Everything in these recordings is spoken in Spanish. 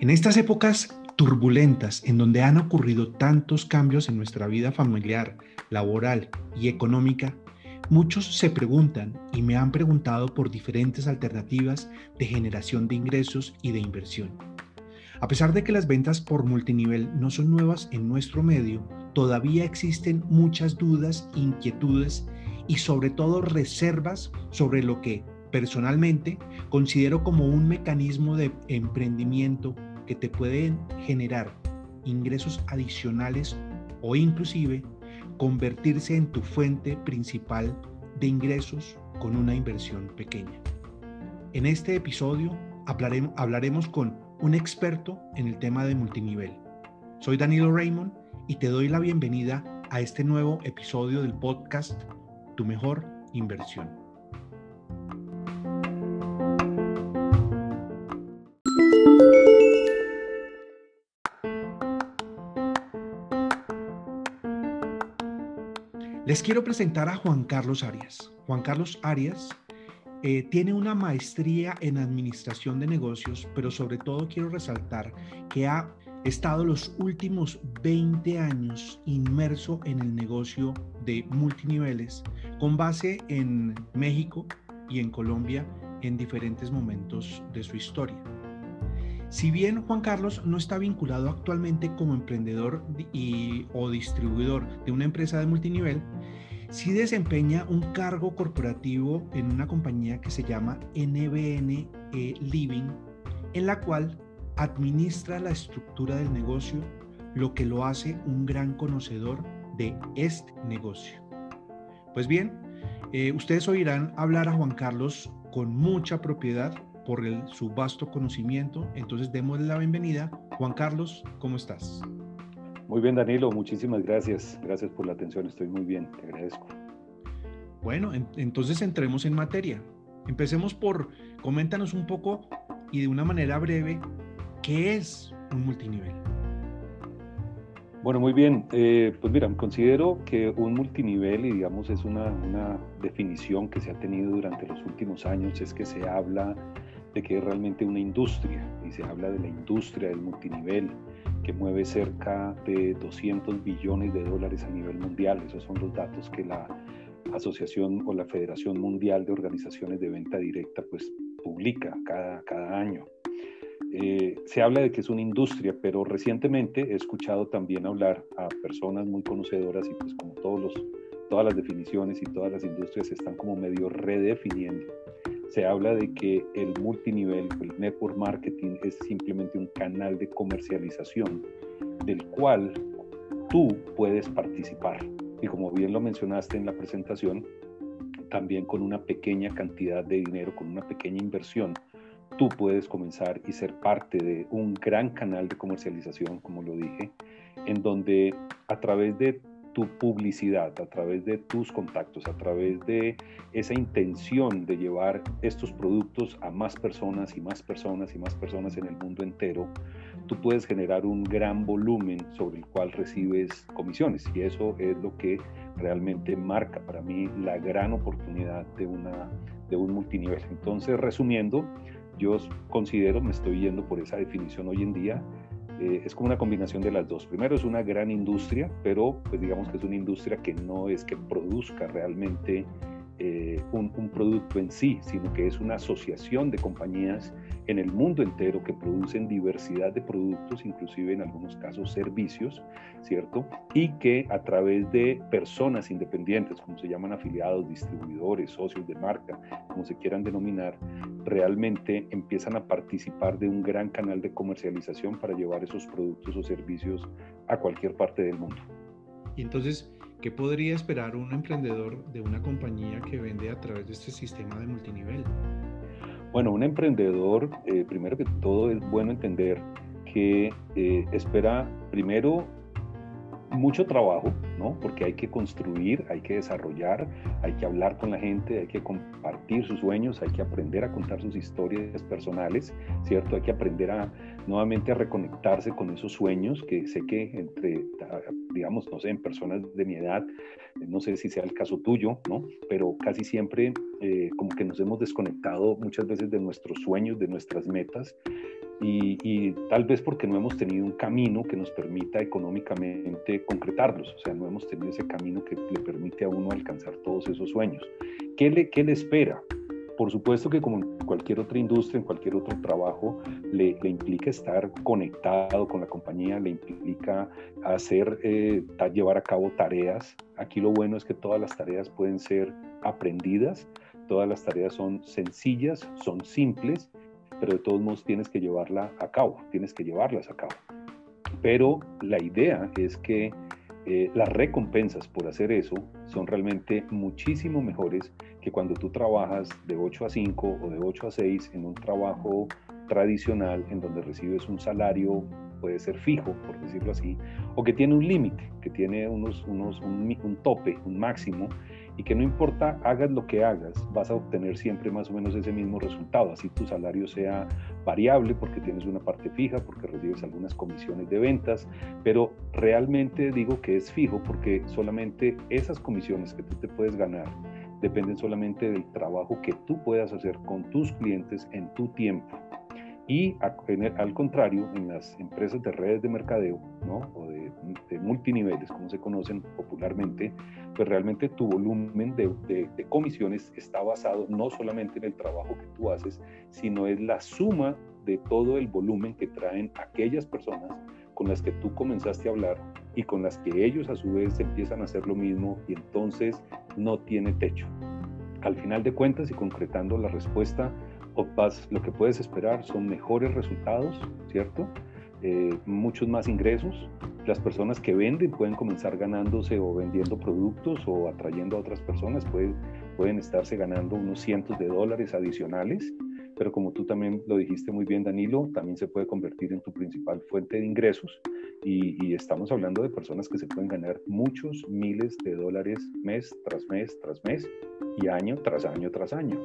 En estas épocas turbulentas en donde han ocurrido tantos cambios en nuestra vida familiar, laboral y económica, muchos se preguntan y me han preguntado por diferentes alternativas de generación de ingresos y de inversión. A pesar de que las ventas por multinivel no son nuevas en nuestro medio, todavía existen muchas dudas, inquietudes y sobre todo reservas sobre lo que personalmente considero como un mecanismo de emprendimiento que te pueden generar ingresos adicionales o inclusive convertirse en tu fuente principal de ingresos con una inversión pequeña. En este episodio hablaremos, hablaremos con un experto en el tema de multinivel. Soy Danilo Raymond y te doy la bienvenida a este nuevo episodio del podcast Tu mejor inversión. Les quiero presentar a Juan Carlos Arias. Juan Carlos Arias eh, tiene una maestría en administración de negocios, pero sobre todo quiero resaltar que ha estado los últimos 20 años inmerso en el negocio de multiniveles con base en México y en Colombia en diferentes momentos de su historia. Si bien Juan Carlos no está vinculado actualmente como emprendedor y, o distribuidor de una empresa de multinivel, sí desempeña un cargo corporativo en una compañía que se llama NBN e Living, en la cual administra la estructura del negocio, lo que lo hace un gran conocedor de este negocio. Pues bien, eh, ustedes oirán hablar a Juan Carlos con mucha propiedad por su vasto conocimiento. Entonces, démosle la bienvenida. Juan Carlos, ¿cómo estás? Muy bien, Danilo, muchísimas gracias. Gracias por la atención, estoy muy bien, te agradezco. Bueno, entonces entremos en materia. Empecemos por, coméntanos un poco y de una manera breve, ¿qué es un multinivel? Bueno, muy bien. Eh, pues mira, considero que un multinivel, y digamos es una, una, definición que se ha tenido durante los últimos años, es que se habla de que es realmente una industria y se habla de la industria del multinivel que mueve cerca de 200 billones de dólares a nivel mundial. Esos son los datos que la Asociación o la Federación Mundial de Organizaciones de Venta Directa pues publica cada, cada año. Eh, se habla de que es una industria, pero recientemente he escuchado también hablar a personas muy conocedoras y pues como todos los, todas las definiciones y todas las industrias se están como medio redefiniendo se habla de que el multinivel, el network marketing, es simplemente un canal de comercialización del cual tú puedes participar. Y como bien lo mencionaste en la presentación, también con una pequeña cantidad de dinero, con una pequeña inversión, tú puedes comenzar y ser parte de un gran canal de comercialización, como lo dije, en donde a través de tu publicidad, a través de tus contactos, a través de esa intención de llevar estos productos a más personas y más personas y más personas en el mundo entero, tú puedes generar un gran volumen sobre el cual recibes comisiones. Y eso es lo que realmente marca para mí la gran oportunidad de, una, de un multinivel. Entonces, resumiendo, yo considero, me estoy yendo por esa definición hoy en día, eh, es como una combinación de las dos. Primero es una gran industria, pero pues digamos que es una industria que no es que produzca realmente eh, un, producto en sí, sino que es una asociación de compañías en el mundo entero que producen diversidad de productos, inclusive en algunos casos servicios, ¿cierto? Y que a través de personas independientes, como se llaman afiliados, distribuidores, socios de marca, como se quieran denominar, realmente empiezan a participar de un gran canal de comercialización para llevar esos productos o servicios a cualquier parte del mundo. Y entonces, ¿Qué podría esperar un emprendedor de una compañía que vende a través de este sistema de multinivel? Bueno, un emprendedor, eh, primero que todo, es bueno entender que eh, espera primero mucho trabajo, ¿no? Porque hay que construir, hay que desarrollar, hay que hablar con la gente, hay que compartir sus sueños, hay que aprender a contar sus historias personales, ¿cierto? Hay que aprender a nuevamente a reconectarse con esos sueños que sé que entre, digamos, no sé, en personas de mi edad, no sé si sea el caso tuyo, ¿no? Pero casi siempre eh, como que nos hemos desconectado muchas veces de nuestros sueños, de nuestras metas y, tal vez porque no hemos tenido un camino que nos permita económicamente concretarlos, o sea, no hemos tenido ese camino que le permite a uno alcanzar todos esos sueños. ¿Qué le, qué le espera? Por supuesto que como en cualquier otra industria, en cualquier otro trabajo, le, implica estar conectado con la compañía, le implica hacer, eh, llevar a cabo tareas. Aquí lo bueno es que todas las tareas pueden ser aprendidas, todas las tareas son sencillas, son simples pero de todos modos tienes que llevarla a cabo, tienes que llevarlas a cabo. Pero la idea es que eh, las recompensas por hacer eso son realmente muchísimo mejores que cuando tú trabajas de 8 a 5 o de 8 a 6 en un trabajo tradicional en donde recibes un salario, puede ser fijo, por decirlo así, o que tiene un límite, que tiene unos, unos, un, un tope, un máximo, y que no importa hagas lo que hagas, vas a obtener siempre más o menos ese mismo resultado, así tu salario sea variable porque tienes una parte fija, porque recibes algunas comisiones de ventas, pero realmente digo que es fijo porque solamente esas comisiones que tú te puedes ganar dependen solamente del trabajo que tú puedas hacer con tus clientes en tu tiempo. Y al contrario, en las empresas de redes de mercadeo ¿no? o de, multiniveles, como se conocen popularmente, pues realmente tu volumen de, comisiones está basado no solamente en el trabajo que tú haces, sino es la suma de todo el volumen que traen aquellas personas con las que tú comenzaste a hablar y con las que ellos a su vez empiezan a hacer lo mismo y entonces no tiene techo. Al final de cuentas y concretando la respuesta, lo que puedes esperar son mejores resultados, ¿cierto? Eh, muchos más ingresos. Las personas que venden pueden comenzar ganándose o vendiendo productos o atrayendo a otras personas, pueden, pueden estarse ganando unos cientos de dólares adicionales, pero como tú también lo dijiste muy bien, Danilo, también se puede convertir en tu principal fuente de ingresos y, y estamos hablando de personas que se pueden ganar muchos miles de dólares mes tras mes tras mes y año tras año tras año.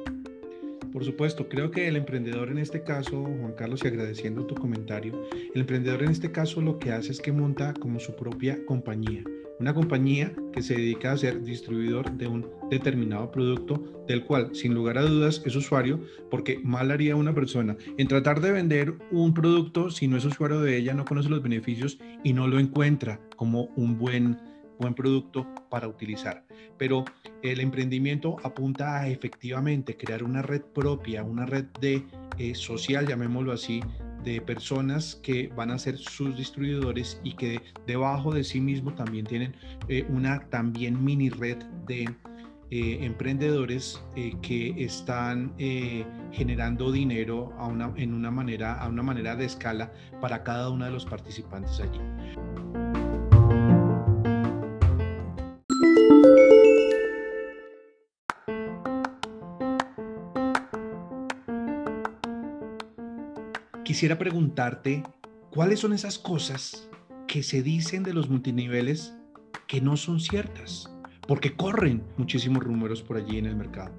Por supuesto, creo que el emprendedor en este caso, Juan Carlos, y agradeciendo tu comentario, el emprendedor en este caso lo que hace es que monta como su propia compañía, una compañía que se dedica a ser distribuidor de un determinado producto del cual sin lugar a dudas es usuario porque mal haría una persona en tratar de vender un producto si no es usuario de ella, no conoce los beneficios y no lo encuentra como un buen buen producto para utilizar. Pero el emprendimiento apunta a efectivamente crear una red propia, una red de eh, social, llamémoslo así, de personas que van a ser sus distribuidores y que debajo de sí mismo también tienen eh, una también mini red de eh, emprendedores que están generando dinero en una manera, a una manera de escala para cada uno de los participantes allí. Quisiera preguntarte cuáles son esas cosas que se dicen de los multiniveles que no son ciertas, porque corren muchísimos rumores por allí en el mercado.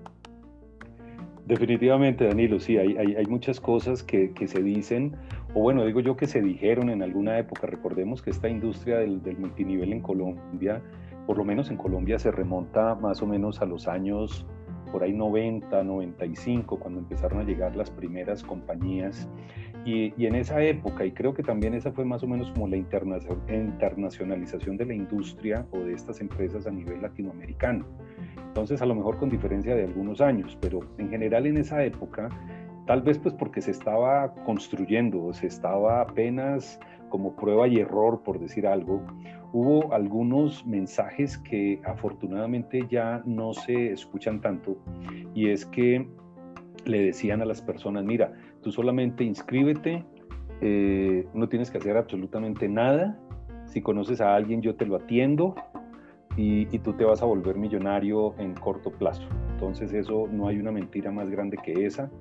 Definitivamente, Danilo, sí, hay, hay, muchas cosas que, que, se dicen, o bueno, digo yo que se dijeron en alguna época. Recordemos que esta industria del, del multinivel en Colombia, por lo menos en Colombia, se remonta más o menos a los años por ahí 90, 95, cuando empezaron a llegar las primeras compañías. Y, en esa época, y creo que también esa fue más o menos como la internacionalización de la industria o de estas empresas a nivel latinoamericano. Entonces, a lo mejor con diferencia de algunos años, pero en general en esa época, tal vez pues porque se estaba construyendo, se estaba apenas como prueba y error, por decir algo, hubo algunos mensajes que afortunadamente ya no se escuchan tanto y es que le decían a las personas, mira, tú solamente inscríbete, eh, no tienes que hacer absolutamente nada, si conoces a alguien yo te lo atiendo y, tú te vas a volver millonario en corto plazo. Entonces eso no hay una mentira más grande que esa.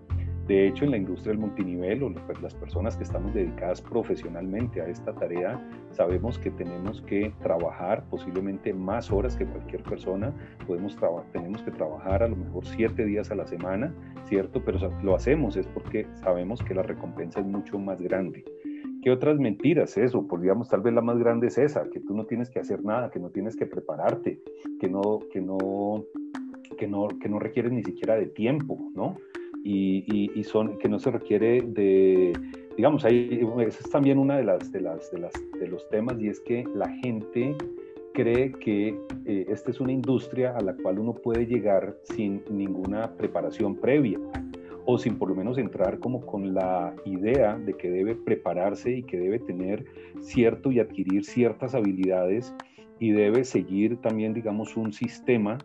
De hecho, en la industria del multinivel o pues, las personas que estamos dedicadas profesionalmente a esta tarea, sabemos que tenemos que trabajar posiblemente más horas que cualquier persona. Podemos tenemos que trabajar a lo mejor siete días a la semana, ¿cierto? Pero lo hacemos es porque sabemos que la recompensa es mucho más grande. ¿Qué otras mentiras? Eso, pues digamos, tal vez la más grande es esa, que tú no tienes que hacer nada, que no tienes que prepararte, que no, que no, que no, que no requieres ni siquiera de tiempo, ¿no? Y, son, que no se requiere de, digamos, ahí, esa es también una de las, de las, de las, de los temas y es que la gente cree que eh, esta es una industria a la cual uno puede llegar sin ninguna preparación previa o sin por lo menos entrar como con la idea de que debe prepararse y que debe tener cierto y adquirir ciertas habilidades y debe seguir también, digamos, un sistema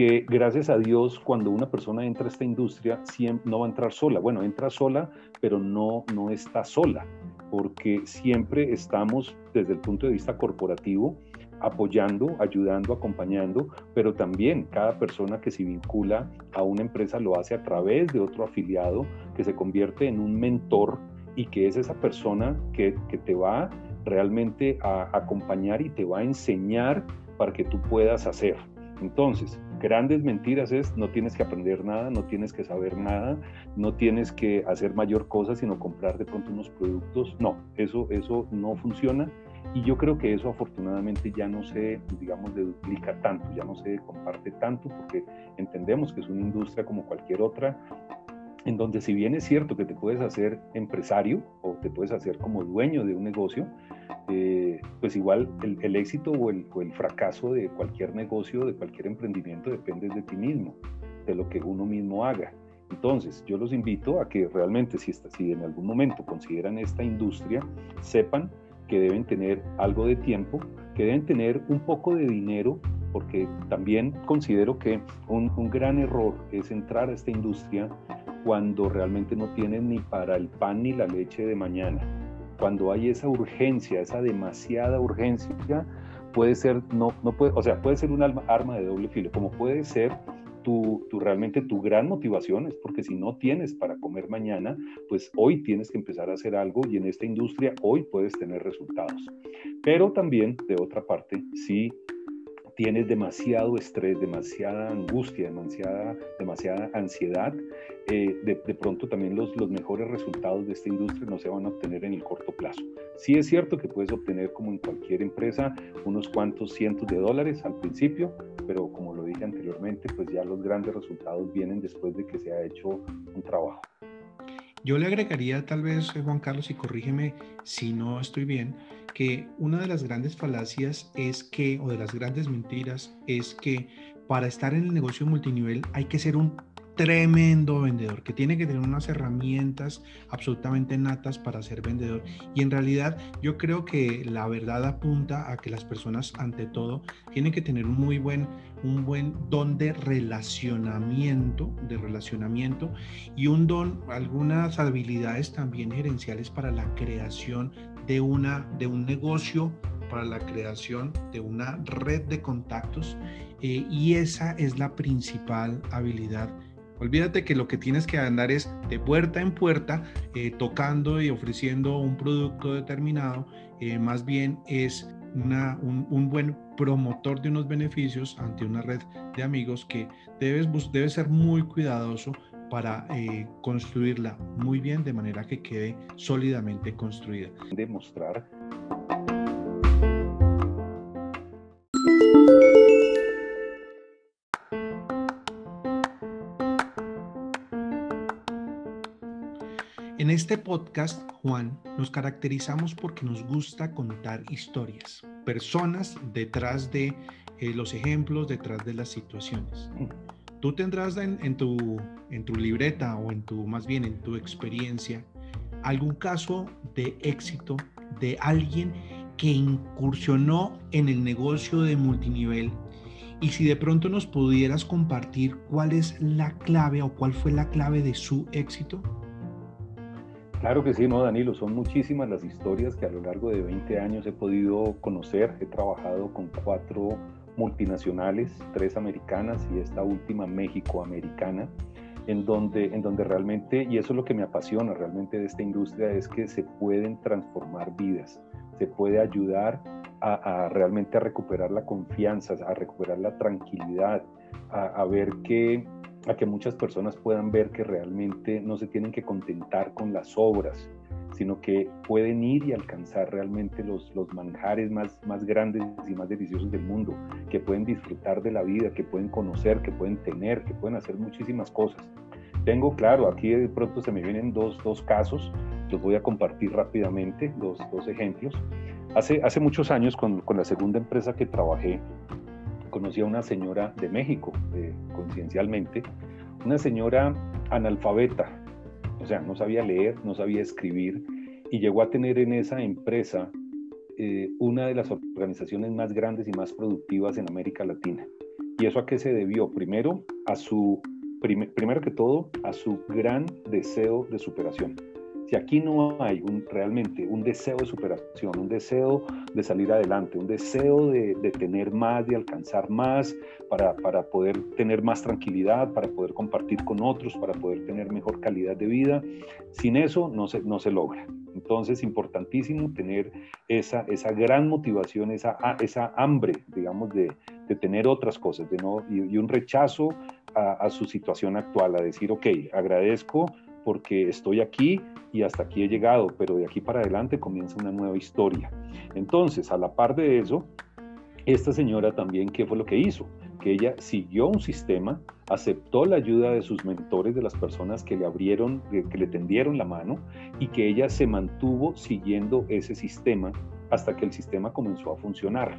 que gracias a Dios cuando una persona entra a esta industria siempre, no va a entrar sola. Bueno, entra sola, pero no, no está sola, porque siempre estamos desde el punto de vista corporativo apoyando, ayudando, acompañando, pero también cada persona que se vincula a una empresa lo hace a través de otro afiliado que se convierte en un mentor y que es esa persona que, que te va realmente a acompañar y te va a enseñar para que tú puedas hacer. Entonces, grandes mentiras es no tienes que aprender nada, no tienes que saber nada, no tienes que hacer mayor cosa, sino comprar de pronto unos productos. No, eso, eso no funciona. Y yo creo que eso afortunadamente ya no se, digamos, duplica tanto, ya no se comparte tanto, porque entendemos que es una industria como cualquier otra, en donde si bien es cierto que te puedes hacer empresario o te puedes hacer como dueño de un negocio, eh, pues igual el, éxito o el, fracaso de cualquier negocio, de cualquier emprendimiento depende de ti mismo, de lo que uno mismo haga. Entonces, yo los invito a que realmente si, si en algún momento consideran esta industria, sepan que deben tener algo de tiempo, que deben tener un poco de dinero, porque también considero que un, un gran error es entrar a esta industria cuando realmente no tienen ni para el pan ni la leche de mañana cuando hay esa urgencia, esa demasiada urgencia, puede ser, no, no puede, o sea, puede ser un arma de doble filo, como puede ser tu, tu, realmente tu gran motivación es porque si no tienes para comer mañana, pues hoy tienes que empezar a hacer algo y en esta industria hoy puedes tener resultados. Pero también, de otra parte, si tienes demasiado estrés, demasiada angustia, demasiada, demasiada ansiedad, eh, de, pronto también los, los mejores resultados de esta industria no se van a obtener en el corto plazo. Sí es cierto que puedes obtener, como en cualquier empresa, unos cuantos cientos de dólares al principio, pero como lo dije anteriormente, pues ya los grandes resultados vienen después de que se ha hecho un trabajo. Yo le agregaría tal vez, eh, Juan Carlos, y corrígeme si no estoy bien, que una de las grandes falacias es que, o de las grandes mentiras, es que para estar en el negocio multinivel hay que ser un tremendo vendedor, que tiene que tener unas herramientas absolutamente natas para ser vendedor. Y en realidad yo creo que la verdad apunta a que las personas ante todo tienen que tener un muy buen, un buen don de relacionamiento, de relacionamiento y un don, algunas habilidades también gerenciales para la creación de, una, de un negocio, para la creación de una red de contactos. Eh, y esa es la principal habilidad Olvídate que lo que tienes que andar es de puerta en puerta, eh, tocando y ofreciendo un producto determinado, eh, más bien es una, un, buen promotor de unos beneficios ante una red de amigos que debes, ser muy cuidadoso para eh, construirla muy bien de manera que quede sólidamente construida. Demostrar En este podcast, Juan, nos caracterizamos porque nos gusta contar historias, personas detrás de eh, los ejemplos, detrás de las situaciones. Tú tendrás en, tu, en tu libreta o en tu, más bien en tu experiencia, algún caso de éxito de alguien que incursionó en el negocio de multinivel y si de pronto nos pudieras compartir cuál es la clave o cuál fue la clave de su éxito. Claro que sí, no, Danilo, son muchísimas las historias que a lo largo de 20 años he podido conocer. He trabajado con cuatro multinacionales, tres americanas y esta última México-americana, en donde, en donde realmente, y eso es lo que me apasiona realmente de esta industria, es que se pueden transformar vidas, se puede ayudar a, realmente recuperar la confianza, a recuperar la tranquilidad, a, ver que, a que muchas personas puedan ver que realmente no se tienen que contentar con las obras, sino que pueden ir y alcanzar realmente los, los manjares más, más grandes y más deliciosos del mundo, que pueden disfrutar de la vida, que pueden conocer, que pueden tener, que pueden hacer muchísimas cosas. Tengo, claro, aquí de pronto se me vienen dos, dos casos, los voy a compartir rápidamente, dos, dos ejemplos. Hace, hace muchos años, con, con, la segunda empresa que trabajé, conocí a una señora de México, eh, coincidencialmente, una señora analfabeta, o sea, no sabía leer, no sabía escribir, y llegó a tener en esa empresa eh, una de las organizaciones más grandes y más productivas en América Latina. ¿Y eso a qué se debió? Primero, a su, primero que todo, a su gran deseo de superación. Si aquí no hay realmente un deseo de superación, un deseo de salir adelante, un deseo de, tener más, de alcanzar más, para, poder tener más tranquilidad, para poder compartir con otros, para poder tener mejor calidad de vida, sin eso no se, logra. Entonces, importantísimo tener esa, gran motivación, esa, hambre, digamos, de, tener otras cosas y, un rechazo a, a su situación actual, a decir, ok, agradezco porque estoy aquí y hasta aquí he llegado, pero de aquí para adelante comienza una nueva historia. Entonces, a la par de eso, esta señora también, ¿qué fue lo que hizo? Que ella siguió un sistema, aceptó la ayuda de sus mentores, de las personas que le abrieron, que le tendieron la mano, y que ella se mantuvo siguiendo ese sistema hasta que el sistema comenzó a funcionar.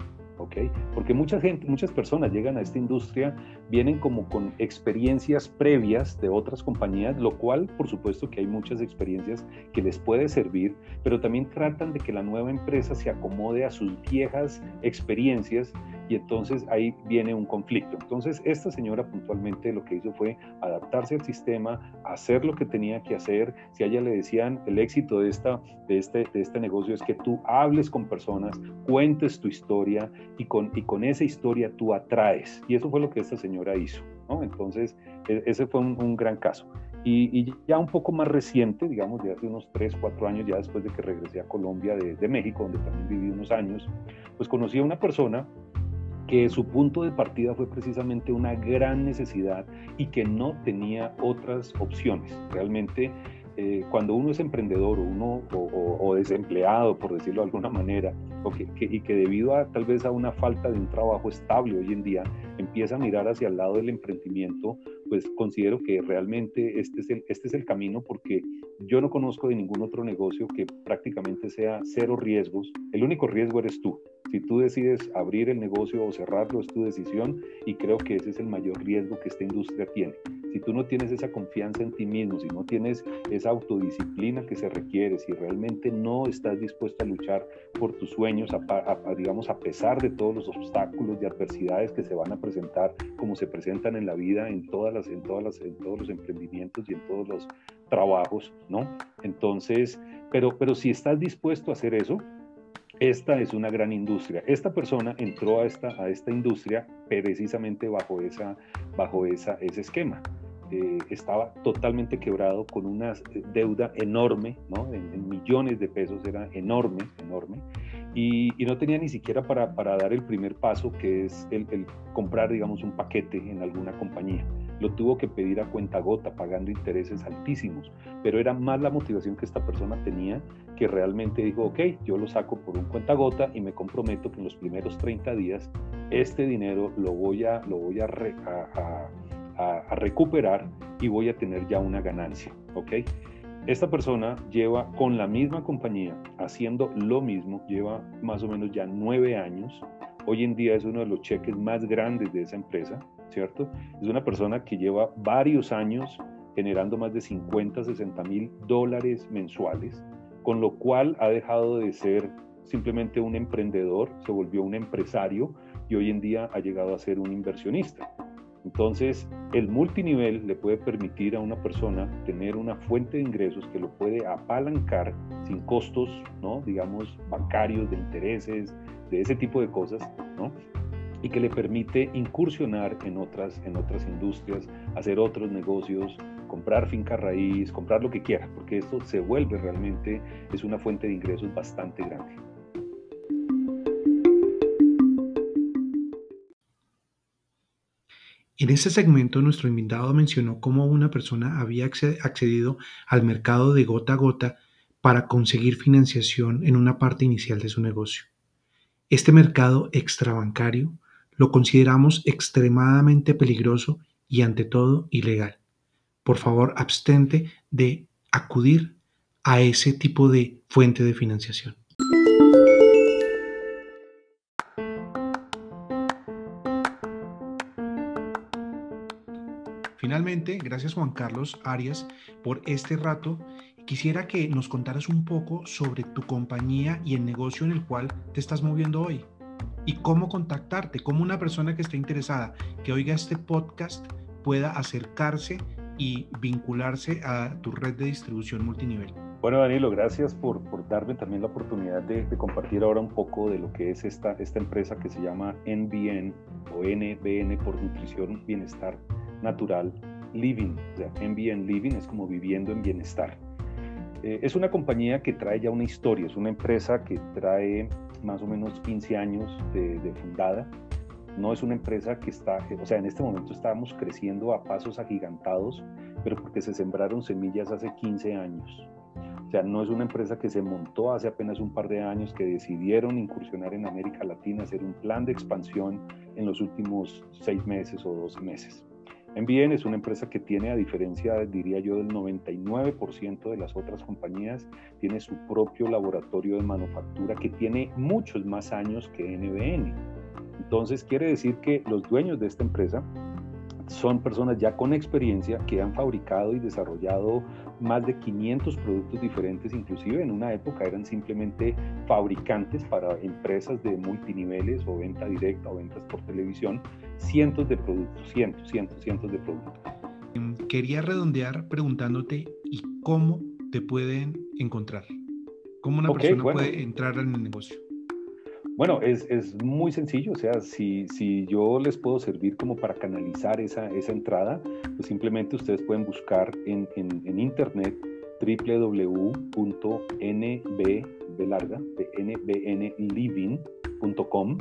Porque mucha gente, muchas personas llegan a esta industria, vienen como con experiencias previas de otras compañías, lo cual, por supuesto que hay muchas experiencias que les puede servir, pero también tratan de que la nueva empresa se acomode a sus viejas experiencias y entonces ahí viene un conflicto. Entonces, esta señora puntualmente lo que hizo fue adaptarse al sistema, hacer lo que tenía que hacer. Si a ella le decían, el éxito de, esta, de, este, de este negocio es que tú hables con personas, cuentes tu historia y con, y con esa historia tú atraes. Y eso fue lo que esta señora hizo. ¿no? Entonces, e, ese fue un, gran caso. Y, ya un poco más reciente, digamos, de hace unos 3, 4 años, ya después de que regresé a Colombia de México, donde también viví unos años, pues conocí a una persona que su punto de partida fue precisamente una gran necesidad y que no tenía otras opciones. Realmente, eh, cuando uno es emprendedor o, uno, o, desempleado, por decirlo de alguna manera, y que debido a tal vez a una falta de un trabajo estable hoy en día, empieza a mirar hacia el lado del emprendimiento, pues considero que realmente este es el, este es el camino porque yo no conozco de ningún otro negocio que prácticamente sea cero riesgos. El único riesgo eres tú. Si tú decides abrir el negocio o cerrarlo, es tu decisión y creo que ese es el mayor riesgo que esta industria tiene. Si tú no tienes esa confianza en ti mismo, si no tienes esa autodisciplina que se requiere, si realmente no estás dispuesto a luchar por tus sueños, a, digamos, a pesar de todos los obstáculos y adversidades que se van a presentar, como se presentan en la vida, en, todas las, en, todas las, en todos los emprendimientos y en todos los trabajos, ¿no? Entonces, pero, pero si estás dispuesto a hacer eso, esta es una gran industria. Esta persona entró a esta, a esta industria precisamente bajo, esa, bajo esa, ese esquema. Eh, estaba totalmente quebrado con una deuda enorme, ¿no? en, millones de pesos, era enorme, enorme, y, no tenía ni siquiera para, para, dar el primer paso, que es el, el comprar, digamos, un paquete en alguna compañía lo tuvo que pedir a cuenta gota, pagando intereses altísimos, pero era más la motivación que esta persona tenía que realmente dijo, ok, yo lo saco por un cuenta gota y me comprometo que en los primeros 30 días este dinero lo voy a, lo voy a, a, recuperar y voy a tener ya una ganancia, ok. Esta persona lleva con la misma compañía haciendo lo mismo, lleva más o menos ya nueve años. Hoy en día es uno de los cheques más grandes de esa empresa. ¿cierto? Es una persona que lleva varios años generando más de 50, 60 mil dólares mensuales, con lo cual ha dejado de ser simplemente un emprendedor, se volvió un empresario y hoy en día ha llegado a ser un inversionista. Entonces, el multinivel le puede permitir a una persona tener una fuente de ingresos que lo puede apalancar sin costos, ¿no? digamos, bancarios, de intereses, de ese tipo de cosas, ¿no? y que le permite incursionar en otras, en otras industrias, hacer otros negocios, comprar finca raíz, comprar lo que quiera, porque esto se vuelve realmente, es una fuente de ingresos bastante grande. En este segmento, nuestro invitado mencionó cómo una persona había accedido al mercado de gota a gota para conseguir financiación en una parte inicial de su negocio. Este mercado extrabancario lo consideramos extremadamente peligroso y ante todo ilegal. Por favor, abstente de acudir a ese tipo de fuente de financiación. Finalmente, gracias Juan Carlos Arias por este rato. Quisiera que nos contaras un poco sobre tu compañía y el negocio en el cual te estás moviendo hoy y cómo contactarte, cómo una persona que esté interesada, que oiga este podcast, pueda acercarse y vincularse a tu red de distribución multinivel. Bueno, Danilo, gracias por, por darme también la oportunidad de, de, compartir ahora un poco de lo que es esta, esta empresa que se llama NBN o NBN por Nutrición Bienestar natural living, o sea, NBN living es como viviendo en bienestar. Eh, es una compañía que trae ya una historia, es una empresa que trae más o menos 15 años de, de fundada. No es una empresa que está, o sea, en este momento estamos creciendo a pasos agigantados, pero porque se sembraron semillas hace 15 años. O sea, no es una empresa que se montó hace apenas un par de años, que decidieron incursionar en América Latina, hacer un plan de expansión en los últimos seis meses o 12 meses. MBN es una empresa que tiene, a diferencia, diría yo, del 99% de las otras compañías, tiene su propio laboratorio de manufactura que tiene muchos más años que NBN. Entonces, quiere decir que los dueños de esta empresa son personas ya con experiencia que han fabricado y desarrollado más de 500 productos diferentes, inclusive en una época eran simplemente fabricantes para empresas de multiniveles o venta directa o ventas por televisión, cientos de productos, cientos, cientos, cientos de productos. Em, quería redondear preguntándote y cómo te pueden encontrar, cómo una persona puede entrar en el negocio. Bueno, es, es, muy sencillo, o sea, si, si yo les puedo servir como para canalizar esa, esa entrada, pues simplemente ustedes pueden buscar en, en, internet www.nbnliving.com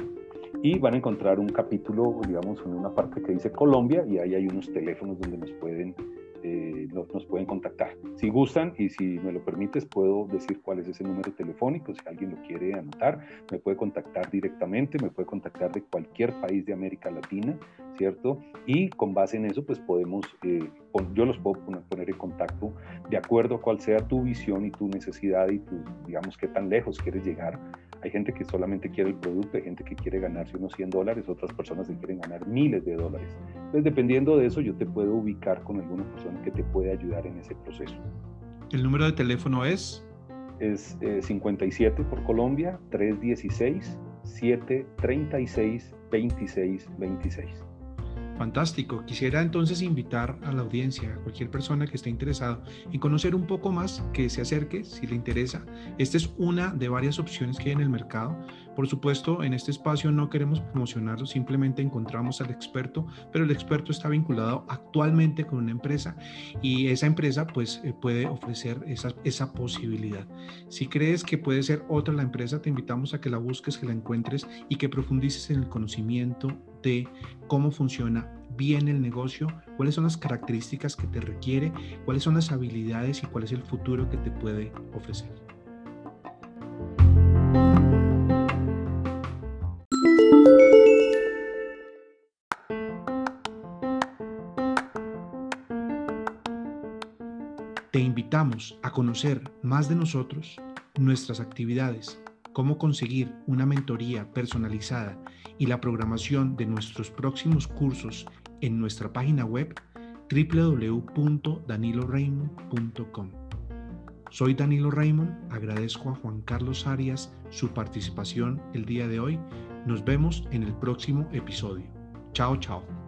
y van a encontrar un capítulo, digamos, en una parte que dice Colombia y ahí hay unos teléfonos donde nos pueden eh, nos, pueden contactar. Si gustan y si me lo permites, puedo decir cuál es ese número telefónico. Si alguien lo quiere anotar, me puede contactar directamente, me puede contactar de cualquier país de América Latina, ¿cierto? Y con base en eso, pues podemos, eh, yo los puedo poner en contacto de acuerdo a cuál sea tu visión y tu necesidad y tu, digamos, qué tan lejos quieres llegar hay gente que solamente quiere el producto, hay gente que quiere ganarse unos 100 dólares, otras personas que quieren ganar miles de dólares. Entonces, dependiendo de eso, yo te puedo ubicar con alguna persona que te puede ayudar en ese proceso. ¿El número de teléfono es? Es 57 eh, por Colombia, 316 736 2626. Fantástico. Quisiera entonces invitar a la audiencia, a cualquier persona que esté interesado en conocer un poco más, que se acerque si le interesa. Esta es una de varias opciones que hay en el mercado. Por supuesto, en este espacio no queremos promocionarlo, simplemente encontramos al experto, pero el experto está vinculado actualmente con una empresa y esa empresa pues eh, puede ofrecer esa, esa posibilidad. Si crees que puede ser otra la empresa, te invitamos a que la busques, que la encuentres y que profundices en el conocimiento de cómo funciona bien el negocio, cuáles son las características que te requiere, cuáles son las habilidades y cuál es el futuro que te puede ofrecer. A conocer más de nosotros, nuestras actividades, cómo conseguir una mentoría personalizada y la programación de nuestros próximos cursos en nuestra página web www.daniloraymond.com. Soy Danilo Raymond, agradezco a Juan Carlos Arias su participación el día de hoy. Nos vemos en el próximo episodio. Chao, chao.